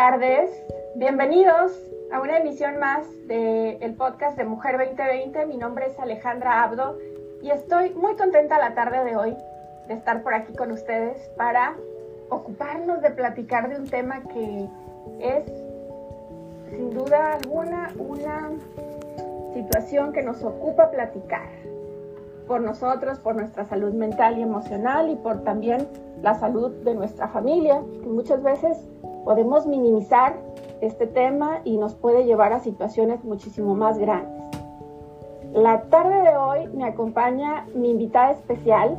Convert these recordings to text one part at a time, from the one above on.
tardes. Bienvenidos a una emisión más del podcast de Mujer 2020. Mi nombre es Alejandra Abdo y estoy muy contenta la tarde de hoy de estar por aquí con ustedes para ocuparnos de platicar de un tema que es sin duda alguna una situación que nos ocupa platicar por nosotros, por nuestra salud mental y emocional y por también la salud de nuestra familia, que muchas veces podemos minimizar este tema y nos puede llevar a situaciones muchísimo más grandes. La tarde de hoy me acompaña mi invitada especial.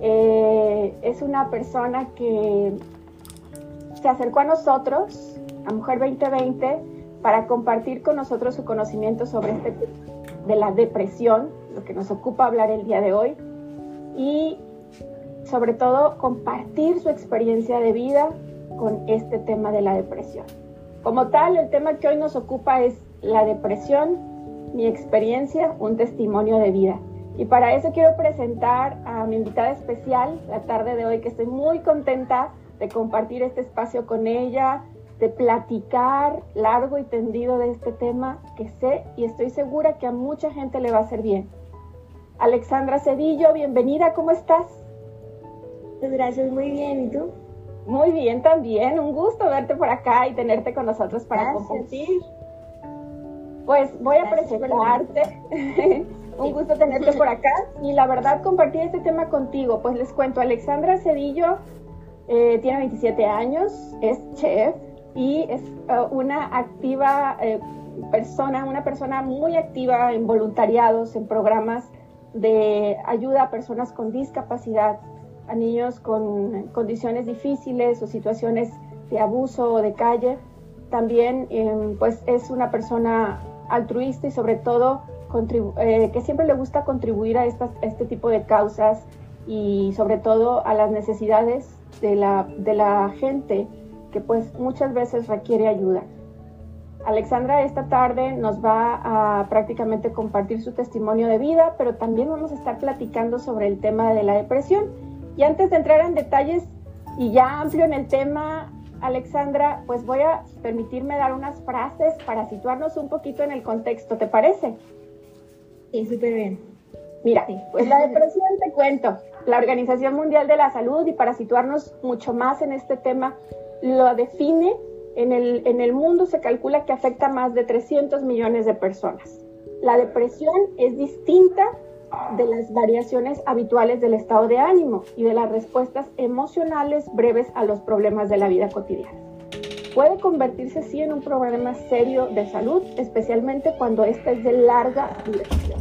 Eh, es una persona que se acercó a nosotros, a Mujer 2020, para compartir con nosotros su conocimiento sobre este tema de la depresión, lo que nos ocupa hablar el día de hoy, y sobre todo compartir su experiencia de vida con este tema de la depresión. Como tal, el tema que hoy nos ocupa es la depresión, mi experiencia, un testimonio de vida. Y para eso quiero presentar a mi invitada especial la tarde de hoy, que estoy muy contenta de compartir este espacio con ella, de platicar largo y tendido de este tema que sé y estoy segura que a mucha gente le va a hacer bien. Alexandra Cedillo, bienvenida, ¿cómo estás? Gracias, muy bien, ¿y tú? Muy bien también, un gusto verte por acá y tenerte con nosotros para compartir. Pues voy a presentarte. un gusto tenerte por acá y la verdad compartir este tema contigo. Pues les cuento, Alexandra Cedillo eh, tiene 27 años, es chef y es eh, una activa eh, persona, una persona muy activa en voluntariados, en programas de ayuda a personas con discapacidad a niños con condiciones difíciles o situaciones de abuso o de calle. También em, pues es una persona altruista y sobre todo eh, que siempre le gusta contribuir a, este tipo de causas y sobre todo a las necesidades de la, de la gente que pues muchas veces requiere ayuda. Alexandra esta tarde nos va a prácticamente compartir su testimonio de vida, pero también vamos a estar platicando sobre el tema de la depresión y antes de entrar en detalles y ya amplio en el tema, Alexandra, pues voy a permitirme dar unas frases para situarnos un poquito en el contexto, ¿te parece? Sí, súper bien. Mira, pues la depresión te cuento. La Organización Mundial de la Salud, y para situarnos mucho más en este tema, lo define. En el, en el mundo se calcula que afecta a más de 300 millones de personas. La depresión es distinta de las variaciones habituales del estado de ánimo y de las respuestas emocionales breves a los problemas de la vida cotidiana. Puede convertirse sí en un problema serio de salud, especialmente cuando esta es de larga duración.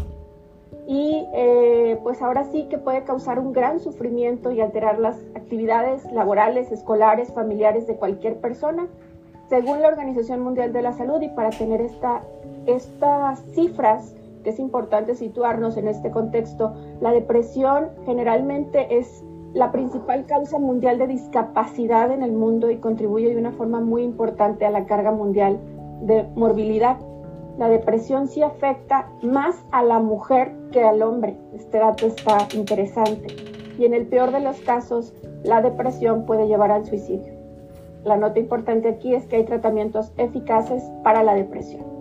Y eh, pues ahora sí que puede causar un gran sufrimiento y alterar las actividades laborales, escolares, familiares de cualquier persona, según la Organización Mundial de la Salud. Y para tener esta, estas cifras, es importante situarnos en este contexto, la depresión generalmente es la principal causa mundial de discapacidad en el mundo y contribuye de una forma muy importante a la carga mundial de morbilidad. La depresión sí afecta más a la mujer que al hombre. Este dato está interesante. Y en el peor de los casos, la depresión puede llevar al suicidio. La nota importante aquí es que hay tratamientos eficaces para la depresión.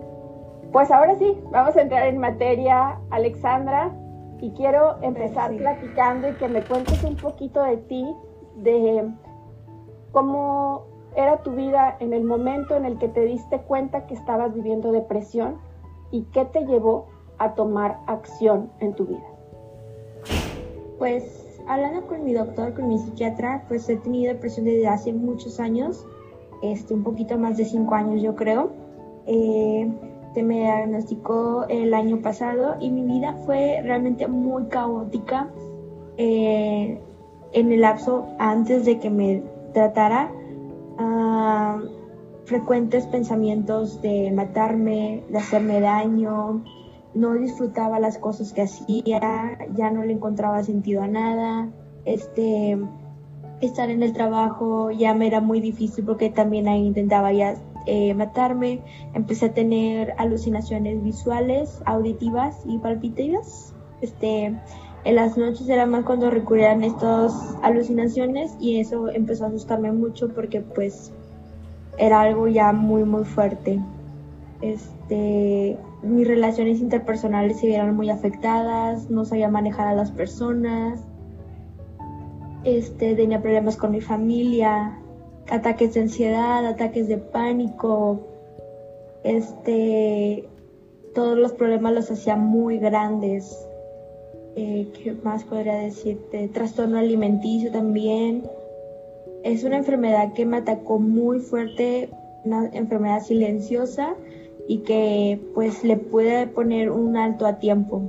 Pues ahora sí, vamos a entrar en materia, Alexandra, y quiero empezar platicando y que me cuentes un poquito de ti, de cómo era tu vida en el momento en el que te diste cuenta que estabas viviendo depresión y qué te llevó a tomar acción en tu vida. Pues hablando con mi doctor, con mi psiquiatra, pues he tenido depresión desde hace muchos años, este, un poquito más de cinco años yo creo. Eh, me diagnosticó el año pasado y mi vida fue realmente muy caótica eh, en el lapso antes de que me tratara. Ah, frecuentes pensamientos de matarme, de hacerme daño, no disfrutaba las cosas que hacía, ya no le encontraba sentido a nada, este, estar en el trabajo ya me era muy difícil porque también intentaba ya eh, matarme, empecé a tener alucinaciones visuales, auditivas y palpitativas. Este, en las noches era más cuando recurrían estas alucinaciones y eso empezó a asustarme mucho porque pues era algo ya muy, muy fuerte. Este, mis relaciones interpersonales se vieron muy afectadas, no sabía manejar a las personas, este, tenía problemas con mi familia, ataques de ansiedad, ataques de pánico, este, todos los problemas los hacía muy grandes. Eh, ¿Qué más podría decirte? Trastorno alimenticio también. Es una enfermedad que me atacó muy fuerte, una enfermedad silenciosa y que pues le puede poner un alto a tiempo.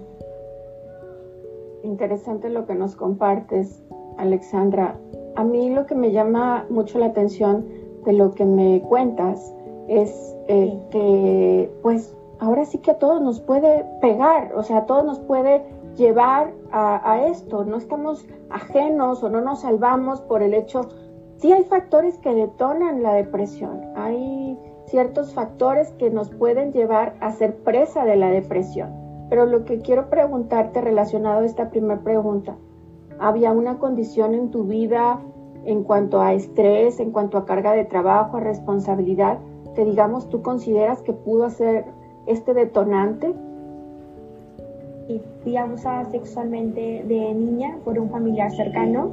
Interesante lo que nos compartes, Alexandra. A mí lo que me llama mucho la atención de lo que me cuentas es eh, que pues ahora sí que a todos nos puede pegar, o sea, a todos nos puede llevar a, a, esto, no estamos ajenos o no nos salvamos por el hecho, sí hay factores que detonan la depresión, hay ciertos factores que nos pueden llevar a ser presa de la depresión, pero lo que quiero preguntarte relacionado a esta primera pregunta, ¿había una condición en tu vida en cuanto a estrés, en cuanto a carga de trabajo, a responsabilidad, que digamos tú consideras que pudo ser este detonante? Y fui abusada sexualmente de niña por un familiar cercano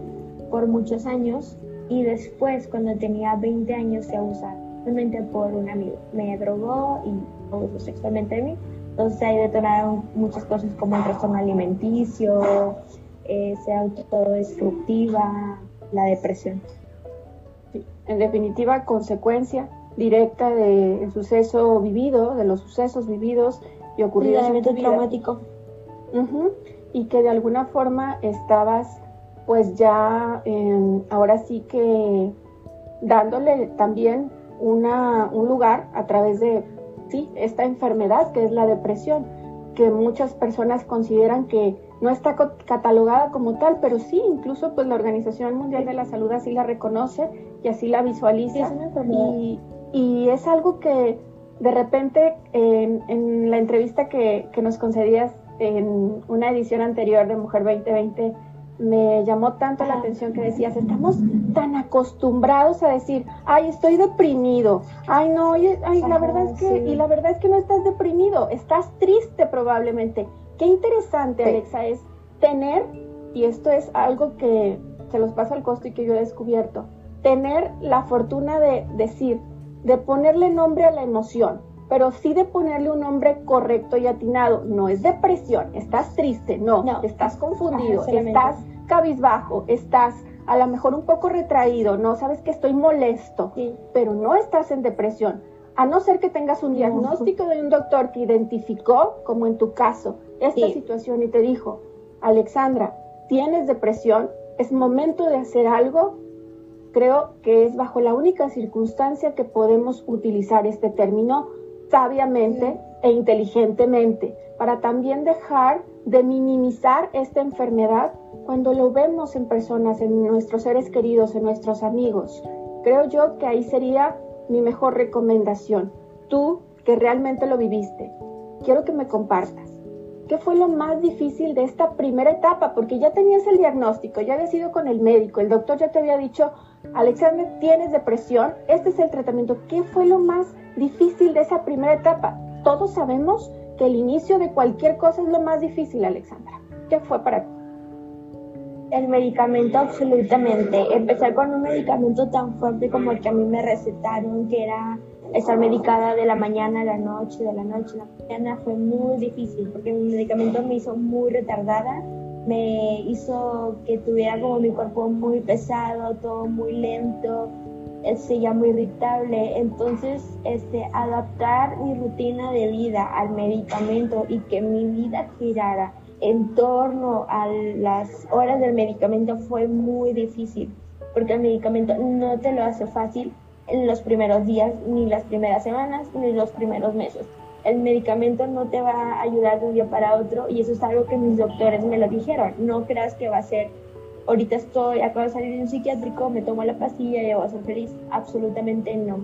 por muchos años y después cuando tenía 20 años se abusaba realmente por un amigo. Me drogó y abusó sexualmente de mí. Entonces ahí detonaron muchas cosas como el trastorno alimenticio, eh, ser autodestructiva, la depresión. En definitiva, consecuencia directa del suceso vivido, de los sucesos vividos y ocurridos en tu vida. traumático. Y que de alguna forma estabas pues ya ahora sí que dándole también una, un lugar a través de sí, esta enfermedad que es la depresión, que muchas personas consideran que no está catalogada como tal, pero sí, incluso pues la Organización Mundial de la Salud así la reconoce y así la visualiza. y, y, es algo que de repente en, en la entrevista que, que, nos concedías en una edición anterior de Mujer 2020, me llamó tanto la atención que decías, estamos tan acostumbrados a decir, ay, estoy deprimido, ay, no, ay, la verdad es que, y la verdad es que no estás deprimido, estás triste probablemente. Qué interesante, Alexa, es tener, y esto es algo que se los pasa al costo y que yo he descubierto, tener la fortuna de decir, de ponerle nombre a la emoción, pero sí de ponerle un nombre correcto y atinado. No es depresión, estás triste, no, estás confundido, estás cabizbajo, estás a lo mejor un poco retraído, no sabes que estoy molesto, pero no estás en depresión. A no ser que tengas un diagnóstico de un doctor que identificó, como en tu caso, esta situación y te dijo, Alexandra, tienes depresión, es momento de hacer algo, creo que es bajo la única circunstancia que podemos utilizar este término sabiamente e inteligentemente, para también dejar de minimizar esta enfermedad cuando lo vemos en personas, en nuestros seres queridos, en nuestros amigos. Creo yo que ahí sería mi mejor recomendación. Tú que realmente lo viviste, quiero que me compartas. ¿Qué fue lo más difícil de esta primera etapa? Porque ya tenías el diagnóstico, ya habías ido con el médico, el doctor ya te había dicho, Alexander, tienes depresión, este es el tratamiento. ¿Qué fue lo más difícil de esa primera etapa? Todos sabemos que el inicio de cualquier cosa es lo más difícil, Alexandra. ¿Qué fue para ti? El medicamento, absolutamente. Empezar con un medicamento tan fuerte como el que a mí me recetaron, que era estar medicada de la mañana a la noche, de la noche a la mañana, fue muy difícil porque mi medicamento me hizo muy retardada, me hizo que tuviera como mi cuerpo muy pesado, todo muy lento, este, ya muy irritable. Entonces, este, adaptar mi rutina de vida al medicamento y que mi vida girara en torno a las horas del medicamento fue muy difícil, porque el medicamento no te lo hace fácil en los primeros días, ni las primeras semanas, ni los primeros meses. El medicamento no te va a ayudar de un día para otro y eso es algo que mis doctores me lo dijeron. No creas que va a ser ahorita estoy, acabo de salir de un psiquiátrico, me tomo la pastilla y voy a ser feliz. Absolutamente no.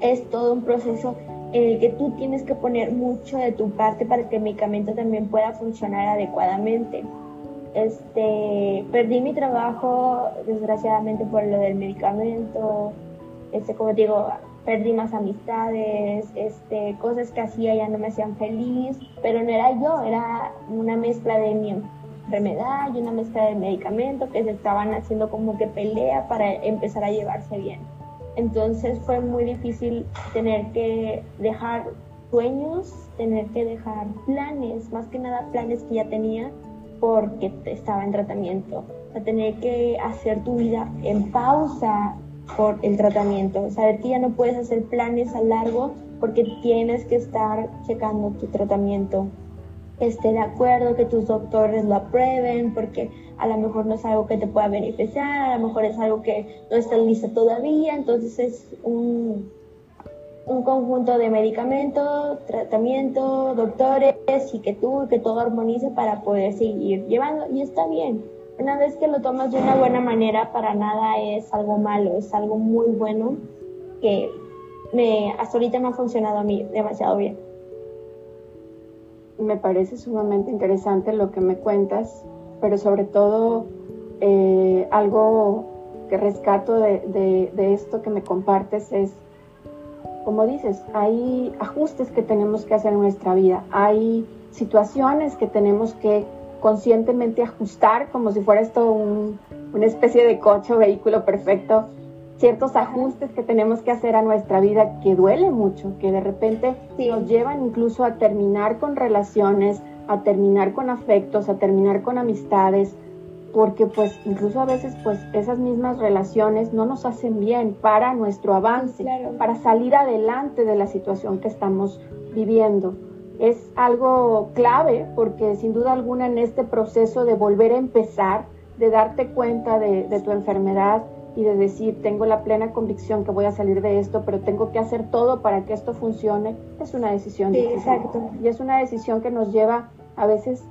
Es todo un proceso en el que tú tienes que poner mucho de tu parte para que el medicamento también pueda funcionar adecuadamente. Este, perdí mi trabajo desgraciadamente por lo del medicamento. Este, como digo, perdí más amistades, este, cosas que hacía ya no me hacían feliz, pero no era yo, era una mezcla de mi enfermedad y una mezcla de medicamento que se estaban haciendo como que pelea para empezar a llevarse bien. Entonces fue muy difícil tener que dejar sueños, tener que dejar planes, más que nada planes que ya tenía porque estaba en tratamiento. O sea, tener que hacer tu vida en pausa por el tratamiento. Saber que ya no puedes hacer planes a largo porque tienes que estar checando tu tratamiento. Esté de acuerdo, que tus doctores lo aprueben, porque a lo mejor no es algo que te pueda beneficiar, a lo mejor es algo que no está listo todavía, entonces es un, un conjunto de medicamentos, tratamiento, doctores y que tú, que todo armonice para poder seguir llevando. Y está bien. Una vez que lo tomas de una buena manera, para nada es algo malo, es algo muy bueno que me, hasta ahorita me ha funcionado a mí demasiado bien. Me parece sumamente interesante lo que me cuentas, pero sobre todo eh, algo que rescato de, de esto que me compartes es como dices, hay ajustes que tenemos que hacer en nuestra vida, hay situaciones que tenemos que conscientemente ajustar como si fuera esto una especie de coche o vehículo perfecto, ciertos ajustes que tenemos que hacer a nuestra vida que duele mucho, que de repente nos llevan incluso a terminar con relaciones, a terminar con afectos, a terminar con amistades, porque pues incluso a veces pues esas mismas relaciones no nos hacen bien para nuestro avance, para salir adelante de la situación que estamos viviendo. Es algo clave porque sin duda alguna en este proceso de volver a empezar, de darte cuenta de, tu enfermedad y de decir, tengo la plena convicción que voy a salir de esto, pero tengo que hacer todo para que esto funcione, es una decisión Exacto. Y es una decisión que nos lleva a veces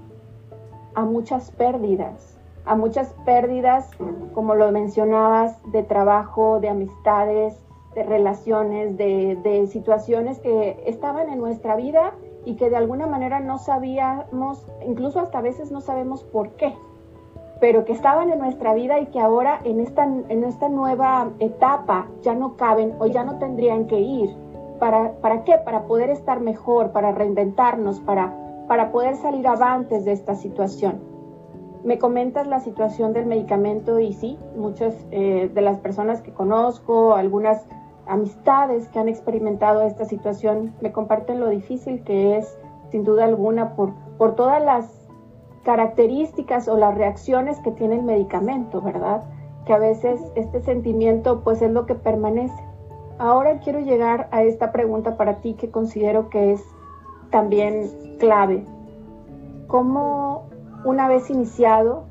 a muchas pérdidas a muchas pérdidas, como lo mencionabas, de trabajo, de amistades, de relaciones, de, situaciones que estaban en nuestra vida y que de alguna manera no sabíamos, incluso hasta a veces no sabemos por qué, pero que estaban en nuestra vida y que ahora en esta, en esta nueva etapa ya no caben o ya no tendrían que ir. ¿Para, ¿Para qué? Para poder estar mejor, para reinventarnos, para, para poder salir avantes de esta situación. Me comentas la situación del medicamento y sí, muchas eh, de las personas que conozco, algunas amistades que han experimentado esta situación, me comparten lo difícil que es, sin duda alguna, por, por todas las características o las reacciones que tiene el medicamento, ¿verdad? Que a veces este sentimiento pues es lo que permanece. Ahora quiero llegar a esta pregunta para ti que considero que es también clave. ¿Cómo una vez iniciado,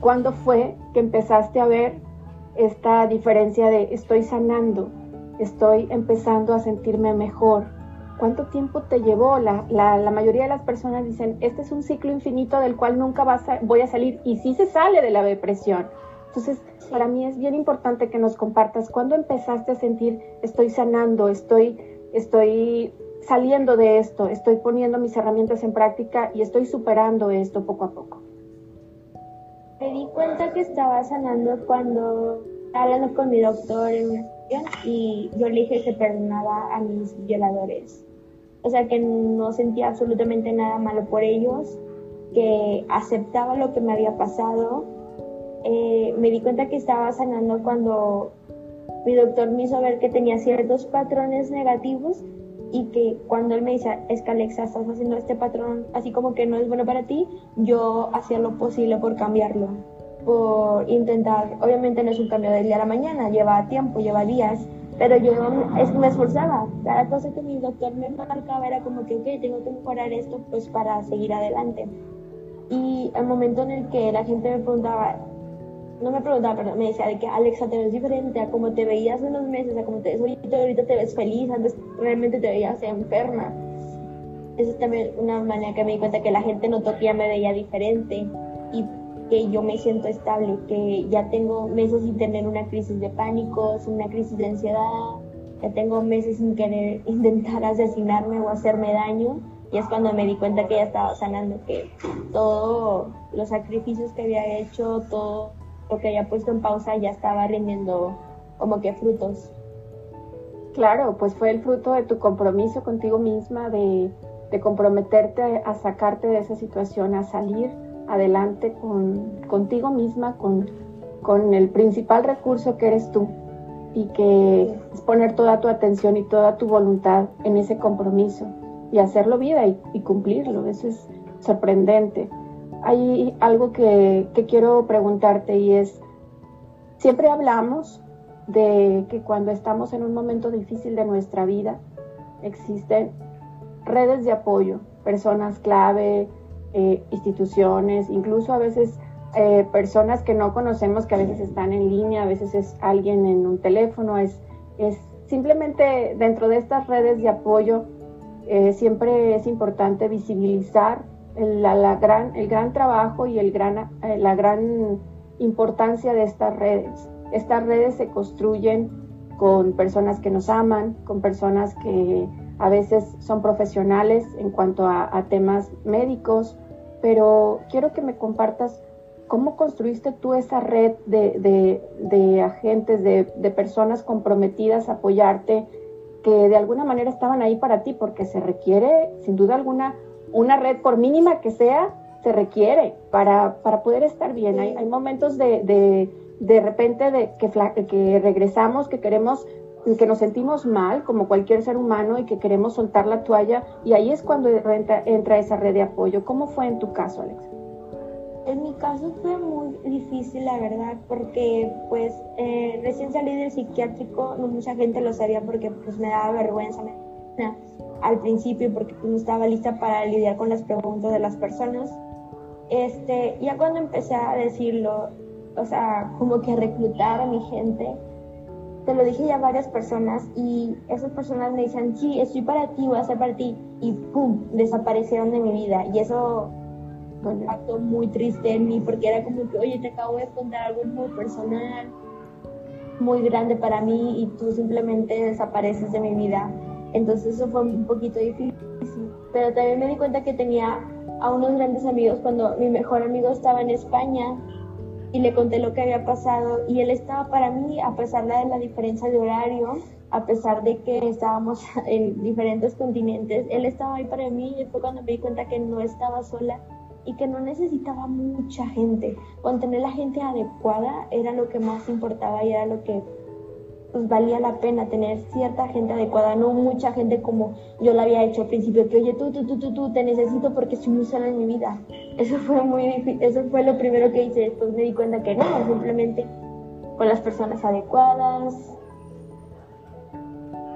¿cuándo fue que empezaste a ver esta diferencia de estoy sanando, estoy empezando a sentirme mejor? ¿Cuánto tiempo te llevó? La, mayoría de las personas dicen, este es un ciclo infinito del cual nunca vas a, voy a salir y sí se sale de la depresión. Entonces, para mí es bien importante que nos compartas cuándo empezaste a sentir estoy sanando, estoy, estoy saliendo de esto, estoy poniendo mis herramientas en práctica y estoy superando esto poco a poco. Me di cuenta que estaba sanando cuando hablando con mi doctor en una sesión y yo le dije que perdonaba a mis violadores. O sea, que no sentía absolutamente nada malo por ellos, que aceptaba lo que me había pasado. Eh, me di cuenta que estaba sanando cuando mi doctor me hizo ver que tenía ciertos patrones negativos y que cuando él me dice, es que Alexa, estás haciendo este patrón así como que no es bueno para ti, yo hacía lo posible por cambiarlo, por intentar, obviamente no es un cambio del día a la mañana, lleva tiempo, lleva días, pero yo es me esforzaba, cada cosa que mi doctor me marcaba era como que, ok, tengo que mejorar esto pues para seguir adelante. Y el momento en el que la gente me preguntaba, no me preguntaba, pero me decía de que Alexa te ves diferente a como te veías hace unos meses, a como te ves ahorita, ahorita te ves feliz, antes realmente te veías enferma. Eso es también una manera que me di cuenta que la gente notó que ya me veía diferente y que yo me siento estable, que ya tengo meses sin tener una crisis de pánico, una crisis de ansiedad, ya tengo meses sin querer intentar asesinarme o hacerme daño. Y es cuando me di cuenta que ya estaba sanando, que todos los sacrificios que había hecho, todo lo que había puesto en pausa ya estaba rindiendo como que frutos. Claro, pues fue el fruto de tu compromiso contigo misma, de, comprometerte a sacarte de esa situación, a salir adelante con, contigo misma, con, con el principal recurso que eres tú y que es poner toda tu atención y toda tu voluntad en ese compromiso y hacerlo vida y, cumplirlo. Eso es sorprendente. Hay algo que, que quiero preguntarte y es, siempre hablamos de que cuando estamos en un momento difícil de nuestra vida, existen redes de apoyo, personas clave, eh, instituciones, incluso a veces eh, personas que no conocemos que a veces están en línea, a veces es alguien en un teléfono, es, es simplemente dentro de estas redes de apoyo eh, siempre es importante visibilizar el, la, gran, el gran trabajo y el gran, la gran importancia de estas redes. Estas redes se construyen con personas que nos aman, con personas que a veces son profesionales en cuanto a, temas médicos, pero quiero que me compartas cómo construiste tú esa red de, agentes, de, personas comprometidas a apoyarte, que de alguna manera estaban ahí para ti, porque se requiere, sin duda alguna, una red, por mínima que sea, se requiere para, para poder estar bien. Hay, hay momentos de de repente de que, que regresamos, que queremos, que nos sentimos mal como cualquier ser humano y que queremos soltar la toalla y ahí es cuando entra, entra esa red de apoyo. ¿Cómo fue en tu caso, Alex? En mi caso fue muy difícil, la verdad, porque pues eh, recién salí del psiquiátrico, no mucha gente lo sabía porque pues me daba vergüenza al principio porque pues, no estaba lista para lidiar con las preguntas de las personas. Este, ya cuando empecé a decirlo, o sea, como que reclutar a mi gente. Te lo dije ya a varias personas y esas personas me decían, sí, estoy para ti, voy a ser para ti. Y ¡pum! Desaparecieron de mi vida. Y eso fue un impacto muy triste en mí porque era como que, oye, te acabo de contar algo muy personal, muy grande para mí y tú simplemente desapareces de mi vida. Entonces eso fue un poquito difícil. Pero también me di cuenta que tenía a unos grandes amigos cuando mi mejor amigo estaba en España y le conté lo que había pasado y él estaba para mí, a pesar de la diferencia de horario, a pesar de que estábamos en diferentes continentes, él estaba ahí para mí y fue cuando me di cuenta que no estaba sola y que no necesitaba mucha gente. Con tener la gente adecuada era lo que más importaba y era lo que pues valía la pena tener cierta gente adecuada, no mucha gente como yo lo había hecho al principio, que oye, tú, tú, tú, tú, tú, te necesito porque estoy muy sola en mi vida. Eso fue muy difícil, eso fue lo primero que hice, después me di cuenta que no, simplemente con las personas adecuadas.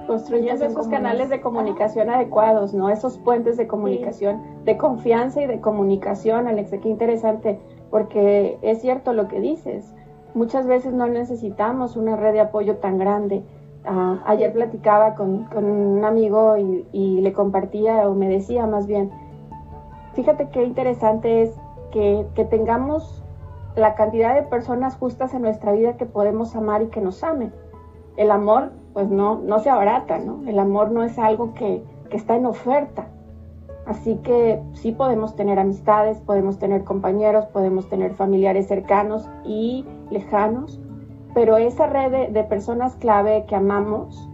Construyendo esos canales de comunicación adecuados, ¿no? Esos puentes de comunicación, de confianza y de comunicación, Alex, qué interesante, porque es cierto lo que dices muchas veces no necesitamos una red de apoyo tan grande. Ah, ayer platicaba con, un amigo y, le compartía o me decía más bien, fíjate qué interesante es que, tengamos la cantidad de personas justas en nuestra vida que podemos amar y que nos amen. El amor, pues no, no se abarata, ¿no? El amor no es algo que, que está en oferta. Así que sí podemos tener amistades, podemos tener compañeros, podemos tener familiares cercanos y lejanos, pero esa red de, personas clave que amamos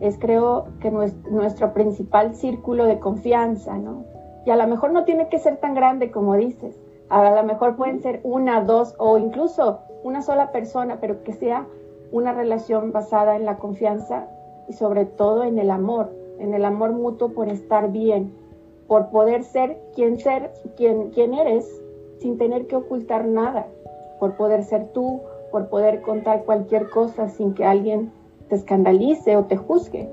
es creo que nuestro, principal círculo de confianza, ¿no? Y a lo mejor no tiene que ser tan grande como dices, a lo mejor pueden ser una, dos o incluso una sola persona, pero que sea una relación basada en la confianza y sobre todo en el amor, en el amor mutuo por estar bien, por poder ser quien ser, quien, quien eres, sin tener que ocultar nada por poder ser tú, por poder contar cualquier cosa sin que alguien te escandalice o te juzgue.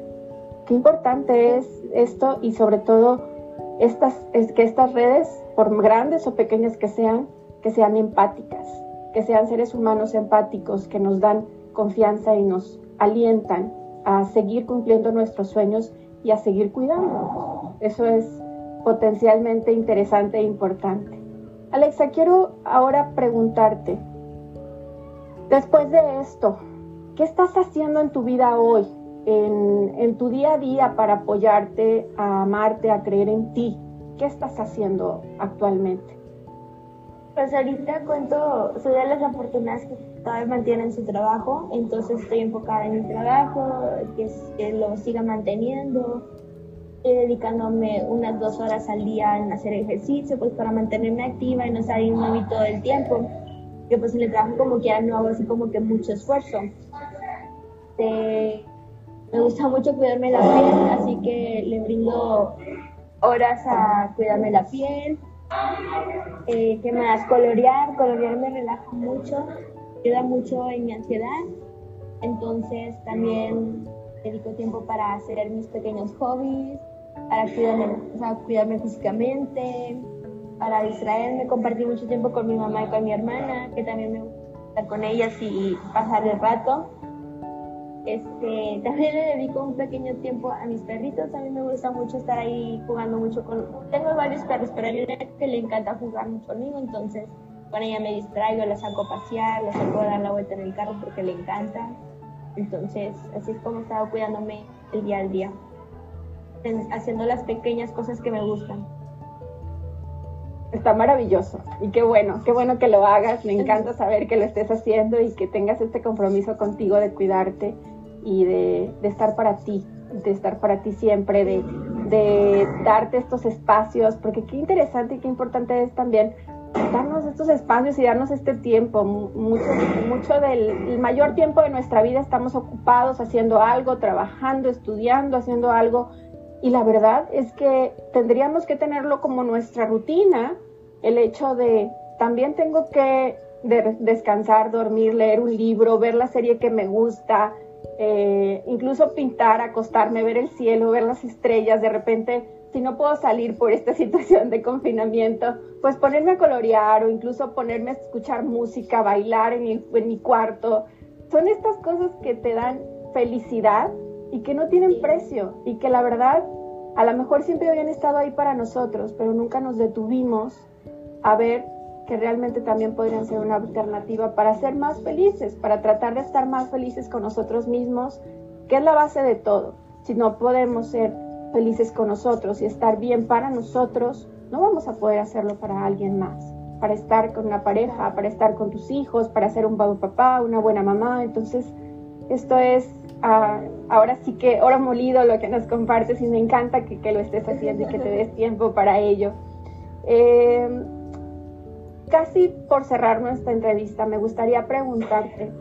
Qué importante es esto y sobre todo estas, es que estas redes, por grandes o pequeñas que sean, que sean empáticas, que sean seres humanos empáticos, que nos dan confianza y nos alientan a seguir cumpliendo nuestros sueños y a seguir cuidándonos. Eso es potencialmente interesante e importante. Alexa, quiero ahora preguntarte, después de esto, ¿qué estás haciendo en tu vida hoy, en, tu día a día para apoyarte, a amarte, a creer en ti? ¿Qué estás haciendo actualmente? Pues ahorita cuento, soy de las afortunadas que todavía mantienen su trabajo, entonces estoy enfocada en mi trabajo, que, que lo siga manteniendo, estoy dedicándome unas dos horas al día en hacer ejercicio, pues para mantenerme activa y no salirme todo el tiempo, que pues en el trabajo como que ya no hago así como que mucho esfuerzo. Me gusta mucho cuidarme la piel, así que le brindo horas a cuidarme la piel. Eh, ¿Qué más? Colorear, colorear me relaja mucho, ayuda mucho en mi ansiedad. Entonces también dedico tiempo para hacer mis pequeños hobbies, para cuidarme, cuidarme físicamente, para distraerme, compartir mucho tiempo con mi mamá y con mi hermana, que también me gusta estar con ellas y pasar el rato. Este, también le dedico un pequeño tiempo a mis perritos. A mí me gusta mucho estar ahí jugando mucho con. Tengo varios perros, pero hay una que le encanta jugar mucho conmigo, entonces con ella me distraigo, la saco a pasear, la saco a dar la vuelta en el carro porque le encanta. Entonces, así es como he estado cuidándome el día al día, haciendo las pequeñas cosas que me gustan. Está maravilloso y qué bueno, qué bueno que lo hagas. Me encanta saber que lo estés haciendo y que tengas este compromiso contigo de cuidarte y de, estar para ti, de estar para ti siempre, de, de, darte estos espacios, porque qué interesante y qué importante es también darnos estos espacios y darnos este tiempo. Mucho, mucho del el mayor tiempo de nuestra vida estamos ocupados haciendo algo, trabajando, estudiando, haciendo algo. Y la verdad es que tendríamos que tenerlo como nuestra rutina, el hecho de también tengo que descansar, dormir, leer un libro, ver la serie que me gusta, eh, incluso pintar, acostarme, ver el cielo, ver las estrellas, de repente, si no puedo salir por esta situación de confinamiento, pues ponerme a colorear o incluso ponerme a escuchar música, bailar en mi, en mi cuarto. Son estas cosas que te dan felicidad y que no tienen precio y que la verdad a lo mejor siempre habían estado ahí para nosotros, pero nunca nos detuvimos a ver que realmente también podrían ser una alternativa para ser más felices, para tratar de estar más felices con nosotros mismos, que es la base de todo. Si no podemos ser felices con nosotros y estar bien para nosotros, no vamos a poder hacerlo para alguien más, para estar con una pareja, para estar con tus hijos, para ser un buen papá, una buena mamá. Entonces, esto es ah, ahora sí que oro molido lo que nos compartes y me encanta que, lo estés haciendo y que te des tiempo para ello. Eh, casi por cerrar nuestra entrevista, me gustaría preguntarte,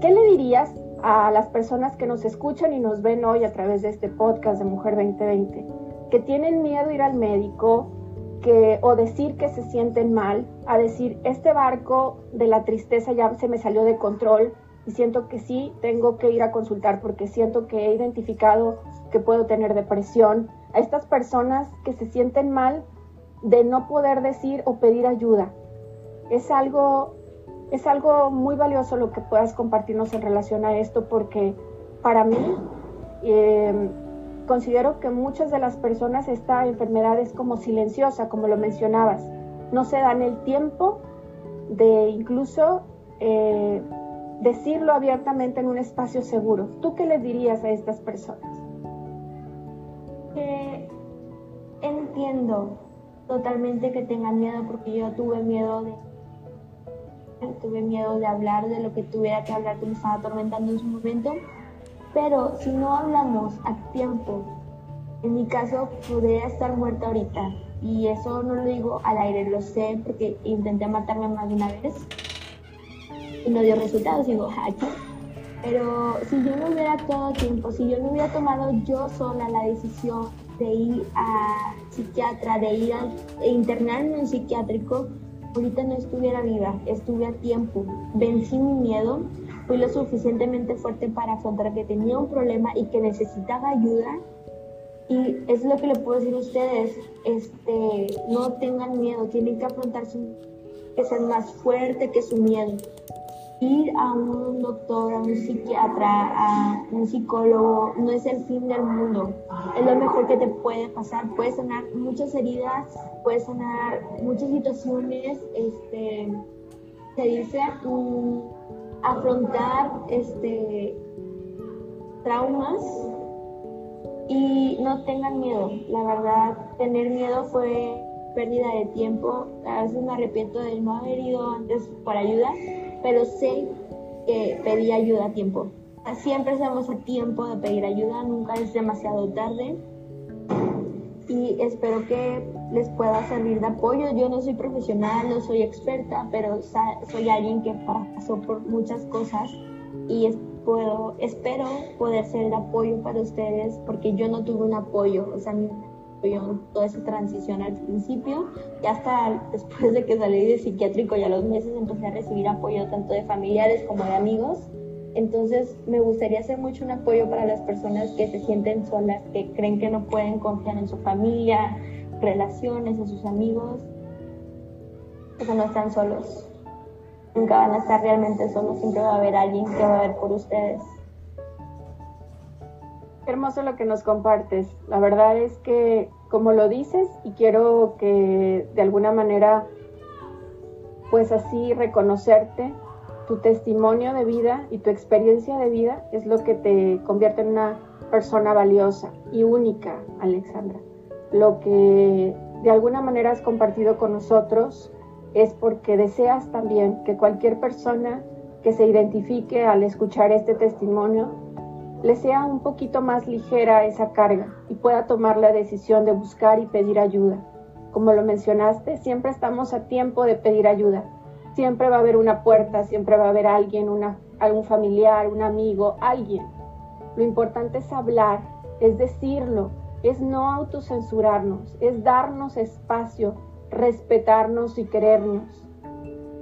¿qué le dirías a las personas que nos escuchan y nos ven hoy a través de este podcast de Mujer 2020, que tienen miedo a ir al médico, que, o decir que se sienten mal, a decir, este barco de la tristeza ya se me salió de control y siento que sí, tengo que ir a consultar porque siento que he identificado que puedo tener depresión, a estas personas que se sienten mal de no poder decir o pedir ayuda, es algo, es algo muy valioso lo que puedas compartirnos en relación a esto porque para mí eh, considero que muchas de las personas esta enfermedad es como silenciosa, como lo mencionabas. No se dan el tiempo de incluso eh, decirlo abiertamente en un espacio seguro. ¿Tú qué les dirías a estas personas? Entiendo totalmente que tengan miedo porque yo tuve miedo de tuve miedo de hablar de lo que tuviera que hablar que me estaba atormentando en su momento, pero si no hablamos a tiempo, en mi caso podría estar muerta ahorita y eso no lo digo al aire, lo sé porque intenté matarme más de una vez y no dio resultados, digo, aquí. Pero si yo no hubiera todo tiempo, si yo no hubiera tomado yo sola la decisión de ir a psiquiatra, de ir a internarme en un psiquiátrico, ahorita no estuviera viva, estuve a tiempo, vencí mi miedo, fui lo suficientemente fuerte para afrontar que tenía un problema y que necesitaba ayuda. Y es lo que le puedo decir a ustedes, este, no tengan miedo, tienen que afrontar su, que más fuerte que su miedo ir a un doctor, a un psiquiatra, a un psicólogo, no es el fin del mundo. Es lo mejor que te puede pasar. Puedes sanar muchas heridas, puedes sanar muchas situaciones, este, se dice, afrontar este, traumas y no tengan miedo. La verdad, tener miedo fue pérdida de tiempo. A veces me arrepiento de no haber ido antes por ayuda, pero sé que pedí ayuda a tiempo. Siempre estamos a tiempo de pedir ayuda, nunca es demasiado tarde. Y espero que les pueda servir de apoyo. Yo no soy profesional, no soy experta, pero soy alguien que pasó por muchas cosas y puedo, espero poder ser de apoyo para ustedes porque yo no tuve un apoyo, o sea, apoyo toda esa transición al principio y hasta después de que salí de psiquiátrico y a los meses empecé a recibir apoyo tanto de familiares como de amigos. Entonces me gustaría ser mucho un apoyo para las personas que se sienten solas, que creen que no pueden confiar en su familia, relaciones, en sus amigos. O no están solos nunca van a estar realmente solos, siempre va a haber alguien que va a ver por ustedes. Hermoso lo que nos compartes. La verdad es que, como lo dices, y quiero que de alguna manera, pues así reconocerte, tu testimonio de vida y tu experiencia de vida es lo que te convierte en una persona valiosa y única, Alexandra. Lo que de alguna manera has compartido con nosotros es porque deseas también que cualquier persona que se identifique al escuchar este testimonio le sea un poquito más ligera esa carga y pueda tomar la decisión de buscar y pedir ayuda. Como lo mencionaste, siempre estamos a tiempo de pedir ayuda. Siempre va a haber una puerta, siempre va a haber alguien, una, algún familiar, un amigo, alguien. Lo importante es hablar, es decirlo, es no autocensurarnos, es darnos espacio respetarnos y querernos.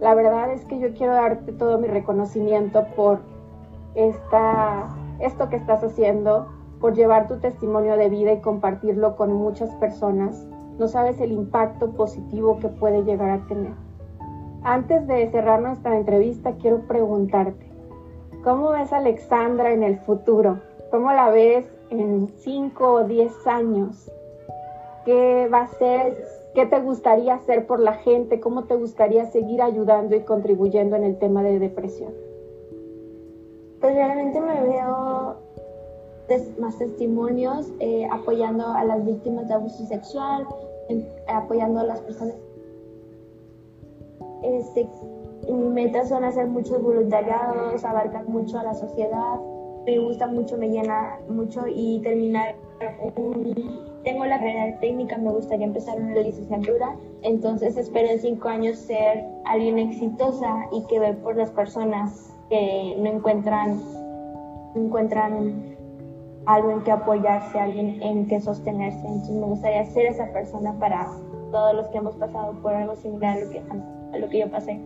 La verdad es que yo quiero darte todo mi reconocimiento por esta, esto que estás haciendo, por llevar tu testimonio de vida y compartirlo con muchas personas. No sabes el impacto positivo que puede llegar a tener. Antes de cerrar nuestra entrevista, quiero preguntarte, ¿cómo ves a Alexandra en el futuro? ¿Cómo la ves en 5 o 10 años? ¿Qué va a ser ¿Qué te gustaría hacer por la gente? ¿Cómo te gustaría seguir ayudando y contribuyendo en el tema de depresión? Pues realmente me veo más testimonios eh, apoyando a las víctimas de abuso sexual, apoyando a las personas. Este, mi meta son hacer muchos voluntariados, abarcar mucho a la sociedad. Me gusta mucho, me llena mucho y terminar un tengo la carrera técnica, me gustaría empezar una licenciatura, entonces espero en cinco años ser alguien exitosa y que ver por las personas que no encuentran, encuentran algo en que apoyarse, alguien en que sostenerse. Entonces me gustaría ser esa persona para todos los que hemos pasado por algo similar a lo que, a lo que yo pasé.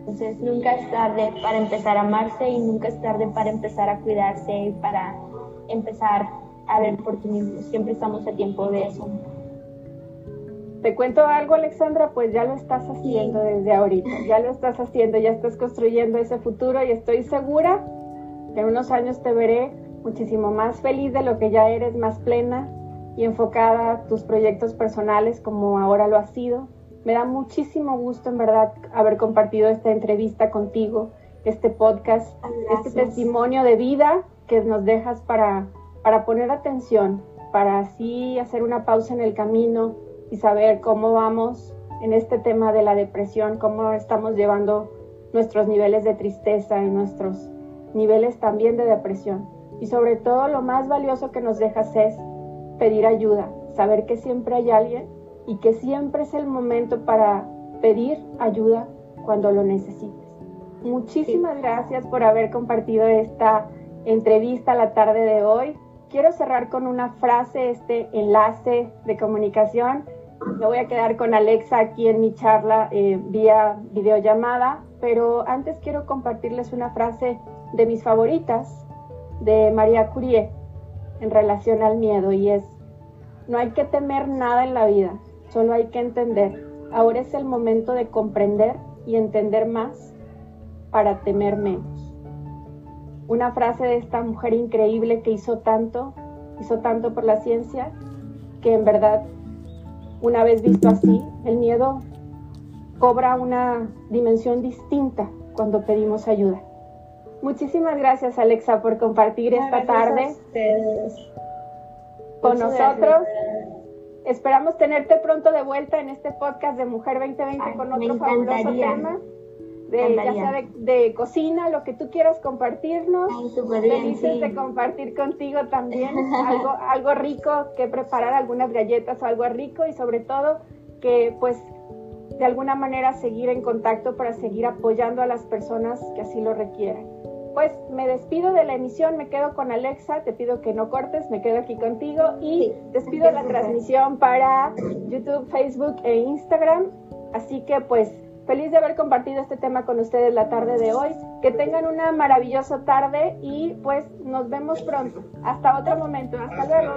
Entonces nunca es tarde para empezar a amarse y nunca es tarde para empezar a cuidarse y para empezar a ver por ti mismo. Siempre estamos a tiempo de eso. Te cuento algo, Alexandra, pues ya lo estás haciendo desde ahorita, ya lo estás haciendo, ya estás construyendo ese futuro y estoy segura que en unos años te veré muchísimo más feliz de lo que ya eres, más plena y enfocada a tus proyectos personales como ahora lo has sido. Me da muchísimo gusto, en verdad, haber compartido esta entrevista contigo, este podcast, este testimonio de vida que nos dejas para para poner atención, para así hacer una pausa en el camino y saber cómo vamos en este tema de la depresión, cómo estamos llevando nuestros niveles de tristeza y nuestros niveles también de depresión. Y sobre todo lo más valioso que nos dejas es pedir ayuda, saber que siempre hay alguien y que siempre es el momento para pedir ayuda cuando lo necesites. Muchísimas gracias por haber compartido esta entrevista la tarde de hoy quiero cerrar con una frase, este enlace de comunicación. Me voy a quedar con Alexa aquí en mi charla eh, vía videollamada, pero antes quiero compartirles una frase de mis favoritas de María Curie en relación al miedo y es, no hay que temer nada en la vida, solo hay que entender. Ahora es el momento de comprender y entender más para temer menos una frase de esta mujer increíble que hizo tanto, hizo tanto por la ciencia, que en verdad, una vez visto así, el miedo cobra una dimensión distinta cuando pedimos ayuda. Muchísimas gracias Alexa por compartir esta tarde con nosotros. esperamos tenerte pronto de vuelta en este podcast de Mujer 2020 con otro fabuloso tema. De, ya sea de, cocina, lo que tú quieras compartirnos. Felices de compartir contigo también algo, algo rico, que preparar algunas galletas o algo rico y sobre todo que pues de alguna manera seguir en contacto para seguir apoyando a las personas que así lo requieran. Pues me despido de la emisión, me quedo con Alexa, te pido que no cortes, me quedo aquí contigo y despido la transmisión para YouTube, Facebook e Instagram. Así que pues feliz de haber compartido este tema con ustedes la tarde de hoy. Que tengan una maravillosa tarde y pues nos vemos pronto. Hasta otro momento. Hasta luego.